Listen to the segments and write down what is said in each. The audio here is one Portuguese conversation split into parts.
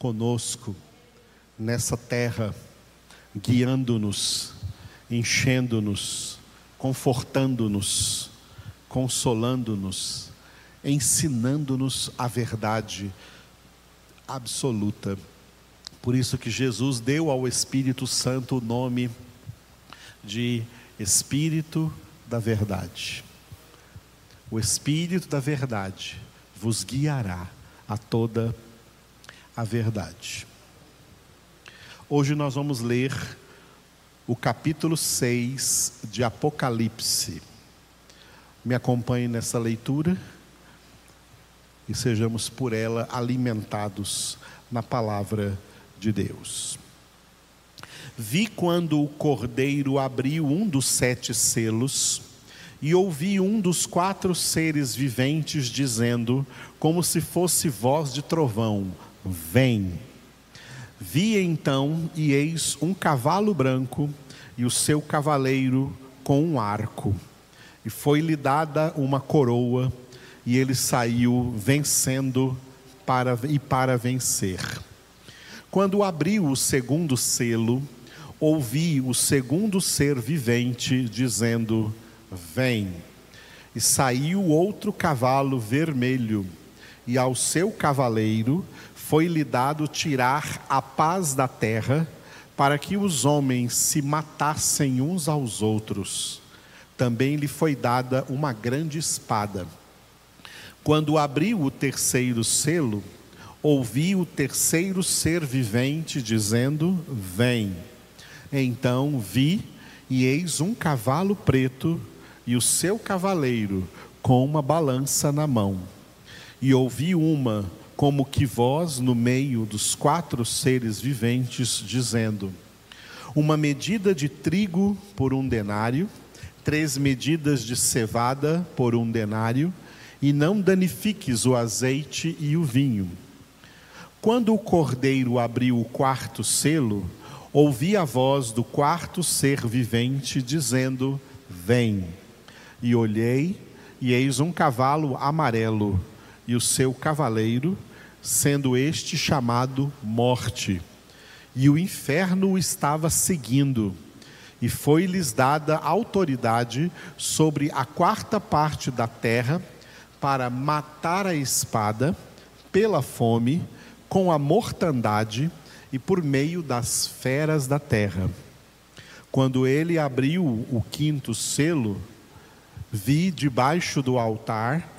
conosco nessa terra, guiando-nos, enchendo-nos, confortando-nos, consolando-nos, ensinando-nos a verdade absoluta. Por isso que Jesus deu ao Espírito Santo o nome de Espírito da Verdade. O Espírito da Verdade vos guiará a toda a verdade. Hoje nós vamos ler o capítulo 6 de Apocalipse. Me acompanhe nessa leitura e sejamos por ela alimentados na palavra de Deus. Vi quando o cordeiro abriu um dos sete selos, e ouvi um dos quatro seres viventes dizendo, como se fosse voz de trovão: Vem. Vi então, e eis um cavalo branco, e o seu cavaleiro com um arco. E foi-lhe dada uma coroa, e ele saiu vencendo para, e para vencer. Quando abriu o segundo selo, ouvi o segundo ser vivente dizendo: Vem. E saiu outro cavalo vermelho, e ao seu cavaleiro foi-lhe dado tirar a paz da terra, para que os homens se matassem uns aos outros. Também lhe foi dada uma grande espada. Quando abriu o terceiro selo, ouvi o terceiro ser vivente dizendo: Vem. Então vi, e eis um cavalo preto, e o seu cavaleiro com uma balança na mão. E ouvi uma, como que voz no meio dos quatro seres viventes, dizendo: Uma medida de trigo por um denário, três medidas de cevada por um denário, e não danifiques o azeite e o vinho quando o cordeiro abriu o quarto selo, ouvi a voz do quarto ser vivente dizendo: Vem. E olhei, e eis um cavalo amarelo, e o seu cavaleiro, sendo este chamado Morte. E o inferno o estava seguindo, e foi-lhes dada autoridade sobre a quarta parte da terra para matar a espada, pela fome, com a mortandade e por meio das feras da terra. Quando ele abriu o quinto selo, vi debaixo do altar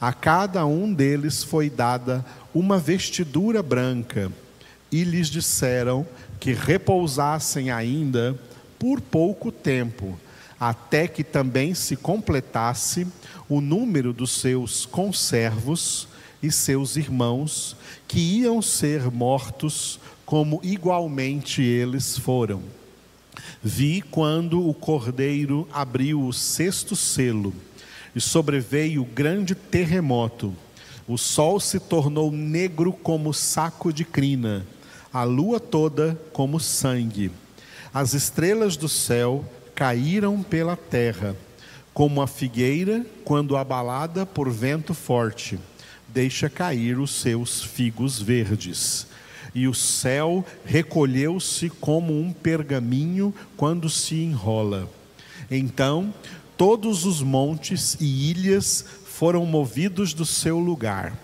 a cada um deles foi dada uma vestidura branca, e lhes disseram que repousassem ainda por pouco tempo, até que também se completasse o número dos seus conservos e seus irmãos, que iam ser mortos como igualmente eles foram. Vi quando o cordeiro abriu o sexto selo e sobreveio grande terremoto. O sol se tornou negro como saco de crina, a lua toda como sangue. As estrelas do céu caíram pela terra, como a figueira quando abalada por vento forte, deixa cair os seus figos verdes e o céu recolheu-se como um pergaminho quando se enrola. Então, todos os montes e ilhas foram movidos do seu lugar.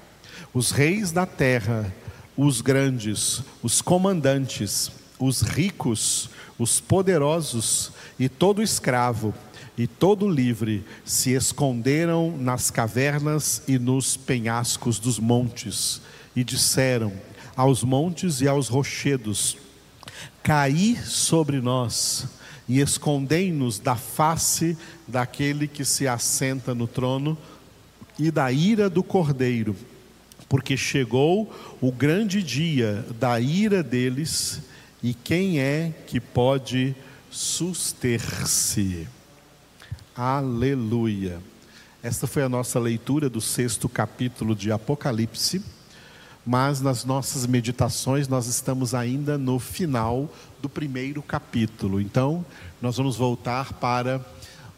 Os reis da terra, os grandes, os comandantes, os ricos, os poderosos e todo escravo e todo livre se esconderam nas cavernas e nos penhascos dos montes e disseram: aos montes e aos rochedos. Caí sobre nós e escondei-nos da face daquele que se assenta no trono e da ira do cordeiro, porque chegou o grande dia da ira deles E quem é que pode suster-se? Aleluia. Esta foi a nossa leitura do sexto capítulo de Apocalipse, mas nas nossas meditações nós estamos ainda no final do primeiro capítulo. Então, nós vamos voltar para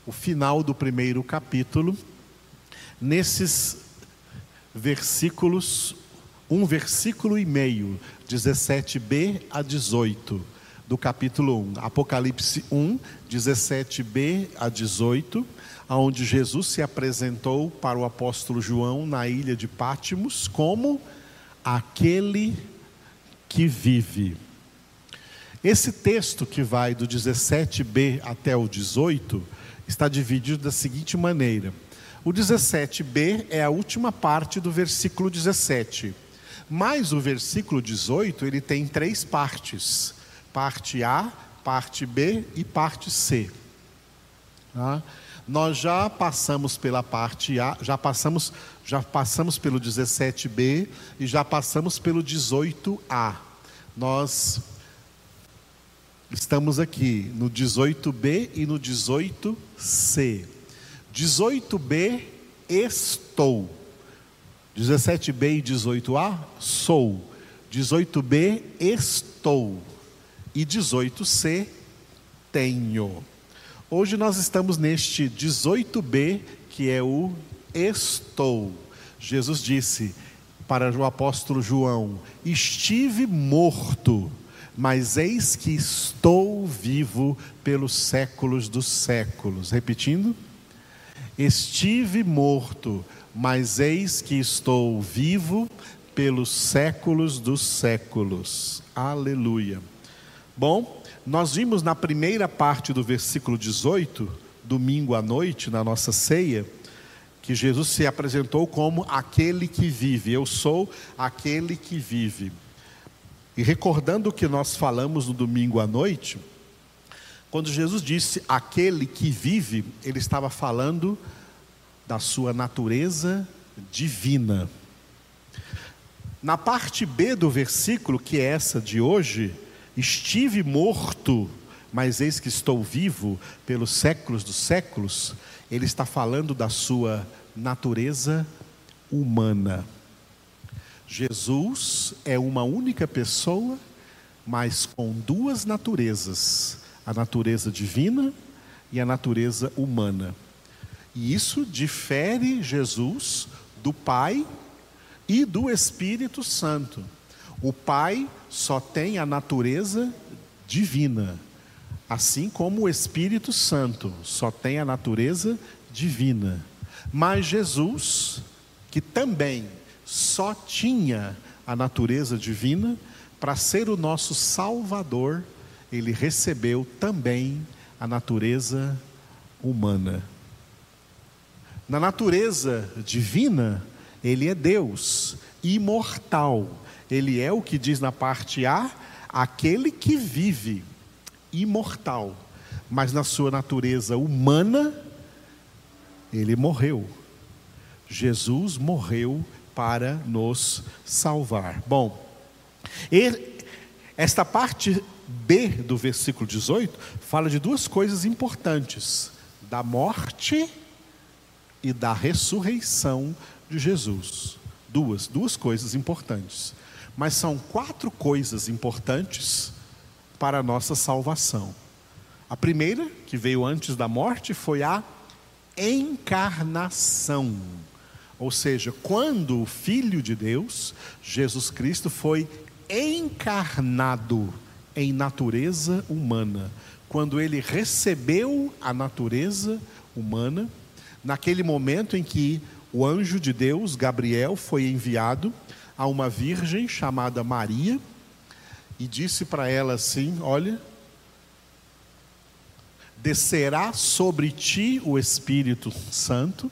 o final do primeiro capítulo, nesses versículos, um versículo e meio, 17b a 18 do capítulo 1. Apocalipse 1, 17b a 18, onde Jesus se apresentou para o apóstolo João na ilha de Pátimos como aquele que vive. Esse texto que vai do 17b até o 18 está dividido da seguinte maneira: o 17b é a última parte do versículo 17, mas o versículo 18 ele tem três partes: parte A, parte B e parte C. Tá? Nós já passamos pela parte A, já passamos, já passamos pelo 17b e já passamos pelo 18a. Nós Estamos aqui no 18b e no 18c. 18b, estou. 17b e 18a, sou. 18b, estou. E 18c, tenho. Hoje nós estamos neste 18b, que é o estou. Jesus disse para o apóstolo João: Estive morto mas eis que estou vivo pelos séculos dos séculos. Repetindo, estive morto, mas eis que estou vivo pelos séculos dos séculos. Aleluia. Bom, nós vimos na primeira parte do versículo 18, domingo à noite, na nossa ceia, que Jesus se apresentou como aquele que vive. Eu sou aquele que vive. E recordando o que nós falamos no domingo à noite, quando Jesus disse aquele que vive, ele estava falando da sua natureza divina. Na parte B do versículo, que é essa de hoje, estive morto, mas eis que estou vivo pelos séculos dos séculos, ele está falando da sua natureza humana. Jesus é uma única pessoa, mas com duas naturezas: a natureza divina e a natureza humana. E isso difere Jesus do Pai e do Espírito Santo. O Pai só tem a natureza divina, assim como o Espírito Santo só tem a natureza divina. Mas Jesus, que também só tinha a natureza divina, para ser o nosso Salvador, ele recebeu também a natureza humana. Na natureza divina, ele é Deus, imortal. Ele é o que diz na parte A, aquele que vive, imortal. Mas na sua natureza humana, ele morreu. Jesus morreu para nos salvar. Bom, esta parte B do versículo 18 fala de duas coisas importantes: da morte e da ressurreição de Jesus. Duas, duas coisas importantes. Mas são quatro coisas importantes para a nossa salvação. A primeira, que veio antes da morte, foi a encarnação. Ou seja, quando o Filho de Deus, Jesus Cristo, foi encarnado em natureza humana, quando ele recebeu a natureza humana, naquele momento em que o anjo de Deus, Gabriel, foi enviado a uma virgem chamada Maria e disse para ela assim: Olha, descerá sobre ti o Espírito Santo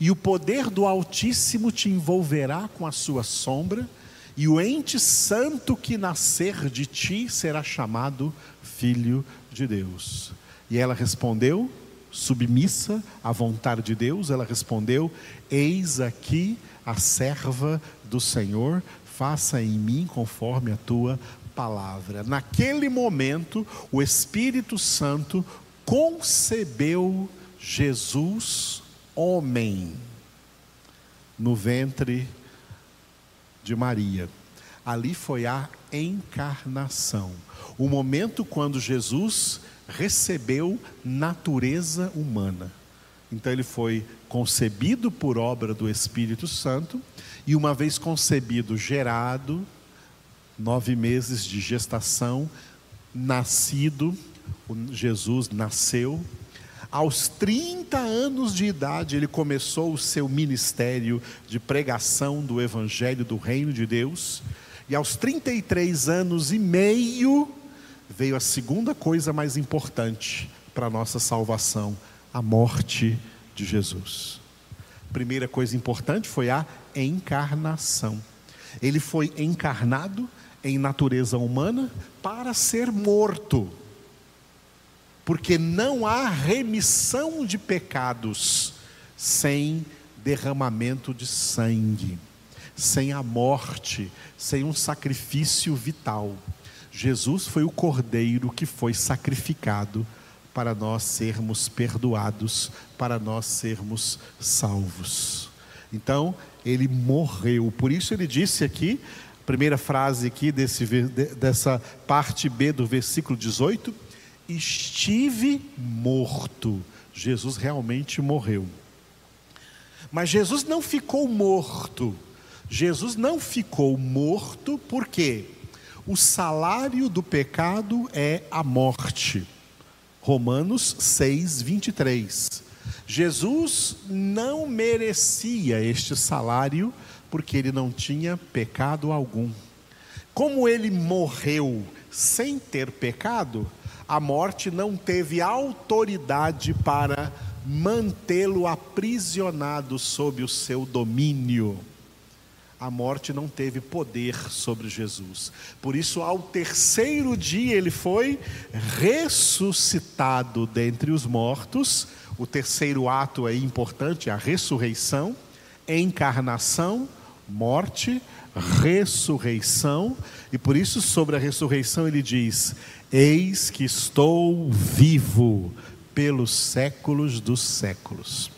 e o poder do Altíssimo te envolverá com a sua sombra, e o ente santo que nascer de ti será chamado Filho de Deus. E ela respondeu, submissa à vontade de Deus, ela respondeu: Eis aqui a serva do Senhor, faça em mim conforme a tua palavra. Naquele momento, o Espírito Santo concebeu Jesus, homem, no ventre de Maria. Ali foi a encarnação, o momento quando Jesus recebeu natureza humana. Então ele foi concebido por obra do Espírito Santo e uma vez concebido, gerado, nove meses de gestação, nascido, Jesus nasceu. Aos 30 anos de idade, ele começou o seu ministério de pregação do Evangelho do Reino de Deus. E aos 33 anos e meio, veio a segunda coisa mais importante para a nossa salvação: a morte de Jesus. Primeira coisa importante foi a encarnação. Ele foi encarnado em natureza humana para ser morto. Porque não há remissão de pecados sem derramamento de sangue, sem a morte, sem um sacrifício vital. Jesus foi o cordeiro que foi sacrificado para nós sermos perdoados, para nós sermos salvos. Então, ele morreu. Por isso ele disse aqui, primeira frase aqui desse, dessa parte B do versículo 18: Estive morto. Jesus realmente morreu. Mas Jesus não ficou morto. Jesus não ficou morto porque o salário do pecado é a morte. Romanos 6, 23. Jesus não merecia este salário porque ele não tinha pecado algum. Como ele morreu sem ter pecado, a morte não teve autoridade para mantê-lo aprisionado sob o seu domínio a morte não teve poder sobre Jesus. Por isso, ao terceiro dia, ele foi ressuscitado dentre os mortos. O terceiro ato é importante, a ressurreição, encarnação, morte, ressurreição. E por isso, sobre a ressurreição, ele diz: Eis que estou vivo pelos séculos dos séculos.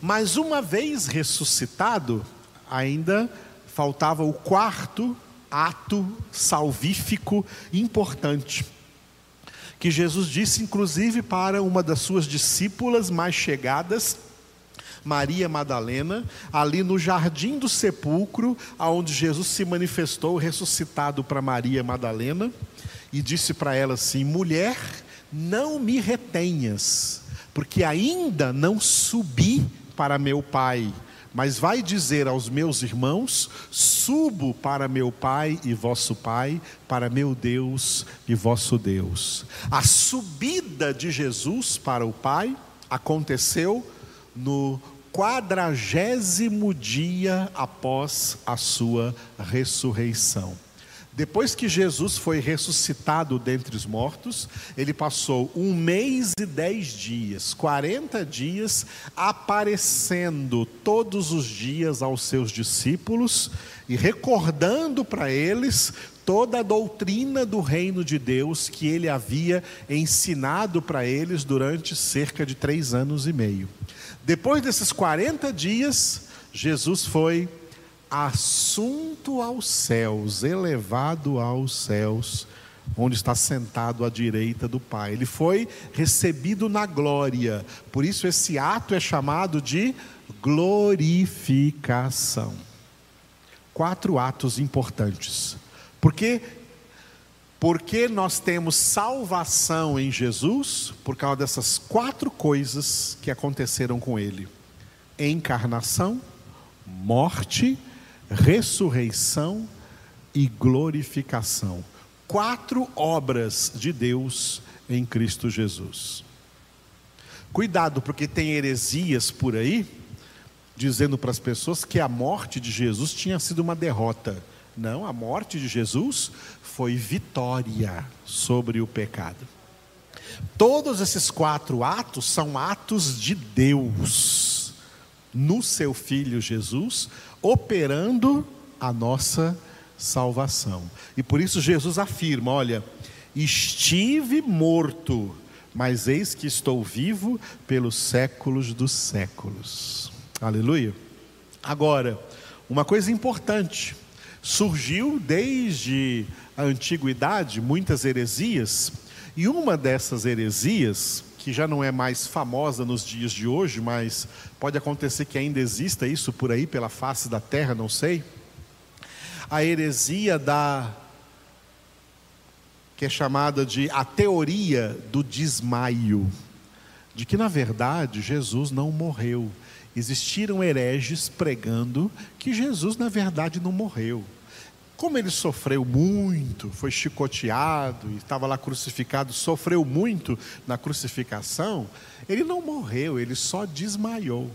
Mas uma vez ressuscitado, ainda faltava o quarto ato salvífico importante, que Jesus disse inclusive para uma das suas discípulas mais chegadas, Maria Madalena, ali no jardim do sepulcro, aonde Jesus se manifestou ressuscitado para Maria Madalena, e disse para ela assim: Mulher, não me retenhas, porque ainda não subi para meu Pai mas vai dizer aos meus irmãos: subo para meu Pai e vosso Pai, para meu Deus e vosso Deus. A subida de Jesus para o Pai aconteceu no quadragésimo dia após a sua ressurreição. Depois que Jesus foi ressuscitado dentre os mortos, ele passou um mês e dez dias, 40 dias, aparecendo todos os dias aos seus discípulos e recordando para eles toda a doutrina do reino de Deus que ele havia ensinado para eles durante cerca de três anos e meio. Depois desses 40 dias, Jesus foi assunto aos céus, elevado aos céus, onde está sentado à direita do Pai. Ele foi recebido na glória. Por isso esse ato é chamado de glorificação. Quatro atos importantes. Porque porque nós temos salvação em Jesus por causa dessas quatro coisas que aconteceram com ele: encarnação, morte, ressurreição e glorificação. Quatro obras de Deus em Cristo Jesus. Cuidado, porque tem heresias por aí, dizendo para as pessoas que a morte de Jesus tinha sido uma derrota. Não, a morte de Jesus foi vitória sobre o pecado. Todos esses quatro atos são atos de Deus no seu Filho Jesus, operando a nossa salvação. E por isso Jesus afirma: olha, estive morto, mas eis que estou vivo pelos séculos dos séculos. Aleluia. Agora, uma coisa importante, surgiu desde a antiguidade muitas heresias, e uma dessas heresias, que já não é mais famosa nos dias de hoje, mas pode acontecer que ainda exista isso por aí pela face da terra, não sei. A heresia da que é chamada de a teoria do desmaio, de que na verdade Jesus não morreu. Existiram hereges pregando que Jesus na verdade não morreu. Como ele sofreu muito, foi chicoteado e estava lá crucificado, sofreu muito na crucificação, ele não morreu, ele só desmaiou.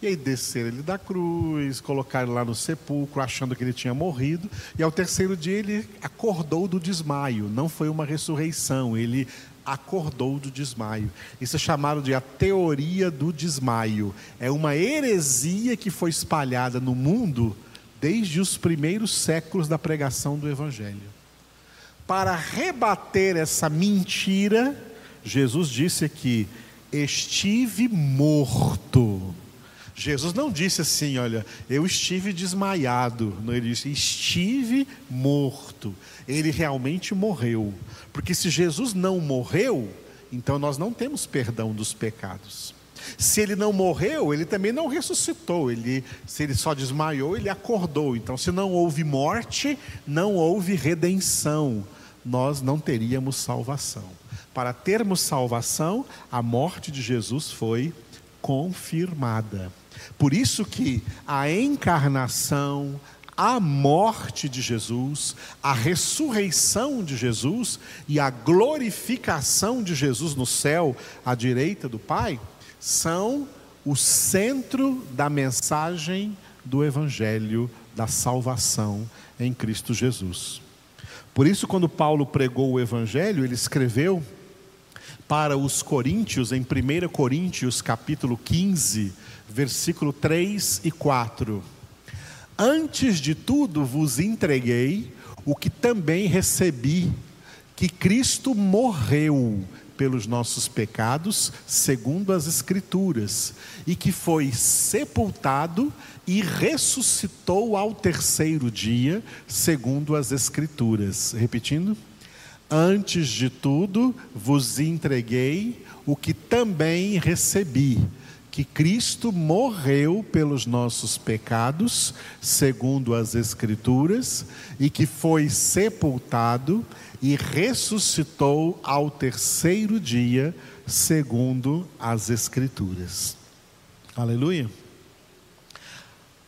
E aí desceram ele da cruz, colocaram lá no sepulcro, achando que ele tinha morrido, e ao terceiro dia ele acordou do desmaio. Não foi uma ressurreição, ele acordou do desmaio. Isso é chamado de a teoria do desmaio. É uma heresia que foi espalhada no mundo desde os primeiros séculos da pregação do Evangelho. Para rebater essa mentira, Jesus disse aqui: estive morto. Jesus não disse assim, olha, eu estive desmaiado. Não, ele disse, estive morto. Ele realmente morreu. Porque se Jesus não morreu, então nós não temos perdão dos pecados. Se ele não morreu, ele também não ressuscitou. Ele, se ele só desmaiou, ele acordou. Então, se não houve morte, não houve redenção. Nós não teríamos salvação. Para termos salvação, a morte de Jesus foi confirmada. Por isso que a encarnação, a morte de Jesus, a ressurreição de Jesus e a glorificação de Jesus no céu à direita do Pai são o centro da mensagem do Evangelho da salvação em Cristo Jesus. Por isso, quando Paulo pregou o Evangelho, ele escreveu para os coríntios, em 1 Coríntios capítulo 15, versículo 3 e 4. Antes de tudo vos entreguei o que também recebi, que Cristo morreu pelos nossos pecados, segundo as Escrituras, e que foi sepultado e ressuscitou ao terceiro dia, segundo as Escrituras. Repetindo. Antes de tudo, vos entreguei o que também recebi, que Cristo morreu pelos nossos pecados, segundo as Escrituras, e que foi sepultado e ressuscitou ao terceiro dia, segundo as Escrituras. Aleluia.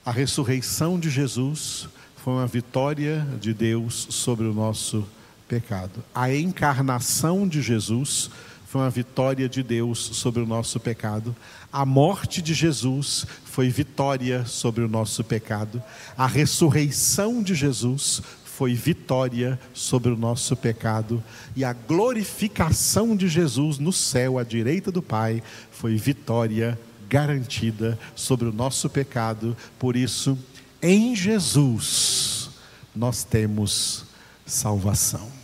A ressurreição de Jesus foi uma vitória de Deus sobre o nosso pecado. A encarnação de Jesus foi uma vitória de Deus sobre o nosso pecado. A morte de Jesus foi vitória sobre o nosso pecado. A ressurreição de Jesus foi vitória sobre o nosso pecado, e a glorificação de Jesus no céu, à direita do Pai, foi vitória garantida sobre o nosso pecado. Por isso, em Jesus, nós temos salvação.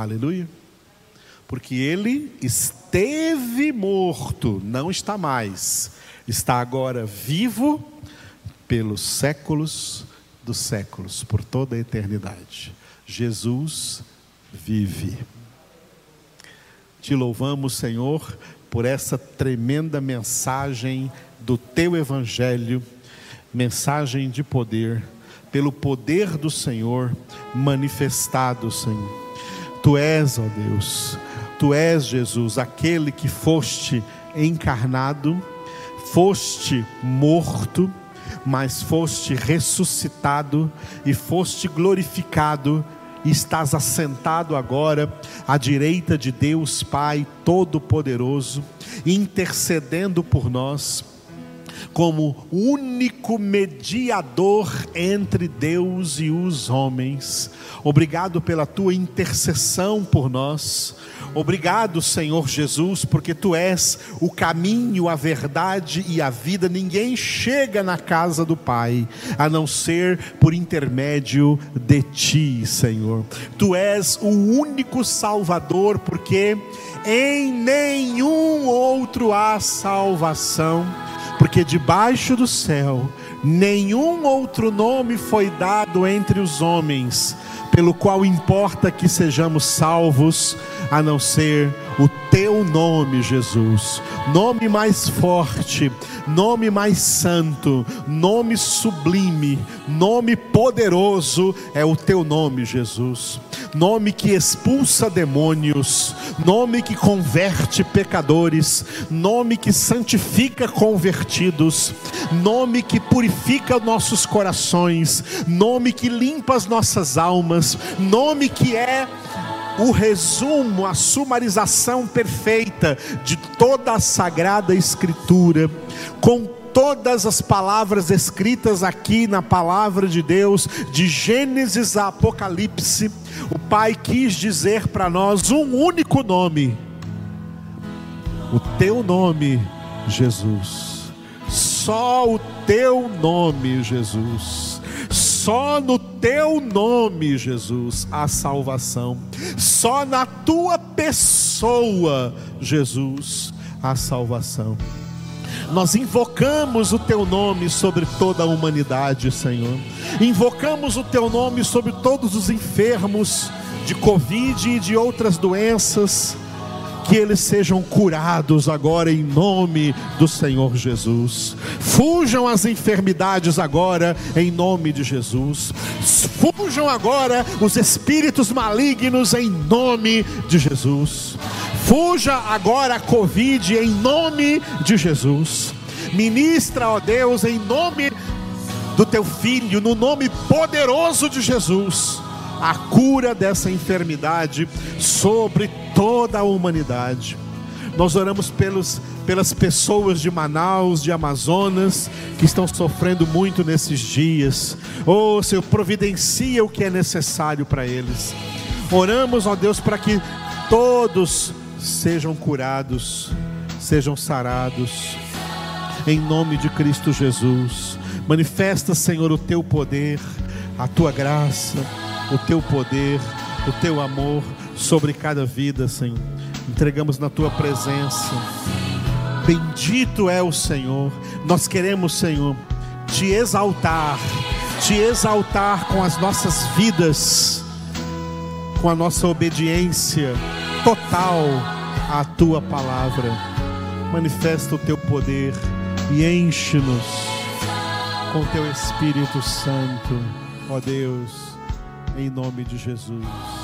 Aleluia. Porque ele esteve morto, não está mais, está agora vivo pelos séculos dos séculos, por toda a eternidade. Jesus vive. Te louvamos, Senhor, por essa tremenda mensagem do teu Evangelho, mensagem de poder, pelo poder do Senhor manifestado, Senhor. Tu és, ó Deus, tu és, Jesus, aquele que foste encarnado, foste morto, mas foste ressuscitado e foste glorificado, e estás assentado agora à direita de Deus Pai Todo-Poderoso, intercedendo por nós, como único mediador entre Deus e os homens. Obrigado pela tua intercessão por nós. Obrigado, Senhor Jesus, porque tu és o caminho, a verdade e a vida. Ninguém chega na casa do Pai a não ser por intermédio de ti, Senhor. Tu és o único Salvador, porque em nenhum outro há salvação, porque debaixo do céu nenhum outro nome foi dado entre os homens pelo qual importa que sejamos salvos, a não ser o teu nome, Jesus. Nome mais forte, nome mais santo, nome sublime, nome poderoso é o teu nome, Jesus. Nome que expulsa demônios, nome que converte pecadores, nome que santifica convertidos, nome que purifica nossos corações, nome que limpa as nossas almas, nome que é o resumo, a sumarização perfeita de toda a sagrada escritura, com todas as palavras escritas aqui na palavra de Deus, de Gênesis a Apocalipse, o Pai quis dizer para nós um único nome: o teu nome, Jesus. Só o teu nome, Jesus. Só no teu nome, Jesus, há salvação. Só na tua pessoa, Jesus, há salvação. Nós invocamos o teu nome sobre toda a humanidade, Senhor. Invocamos o teu nome sobre todos os enfermos de Covid e de outras doenças que eles sejam curados agora em nome do Senhor Jesus. Fujam as enfermidades agora em nome de Jesus. Fujam agora os espíritos malignos em nome de Jesus. Fuja agora a Covid em nome de Jesus. Ministra, ó Deus, em nome do teu filho, no nome poderoso de Jesus a cura dessa enfermidade sobre toda a humanidade. Nós oramos pelos, pelas pessoas de Manaus, de Amazonas, que estão sofrendo muito nesses dias. Oh, Senhor, providencia o que é necessário para eles. Oramos, ó Deus, para que todos sejam curados, sejam sarados. Em nome de Cristo Jesus. Manifesta, Senhor, o teu poder, a tua graça o teu poder, o teu amor sobre cada vida, Senhor. Entregamos na tua presença. Bendito é o Senhor. Nós queremos, Senhor, te exaltar, te exaltar com as nossas vidas, com a nossa obediência total à tua palavra. Manifesta o teu poder e enche-nos com teu Espírito Santo, ó Deus em nome de Jesus.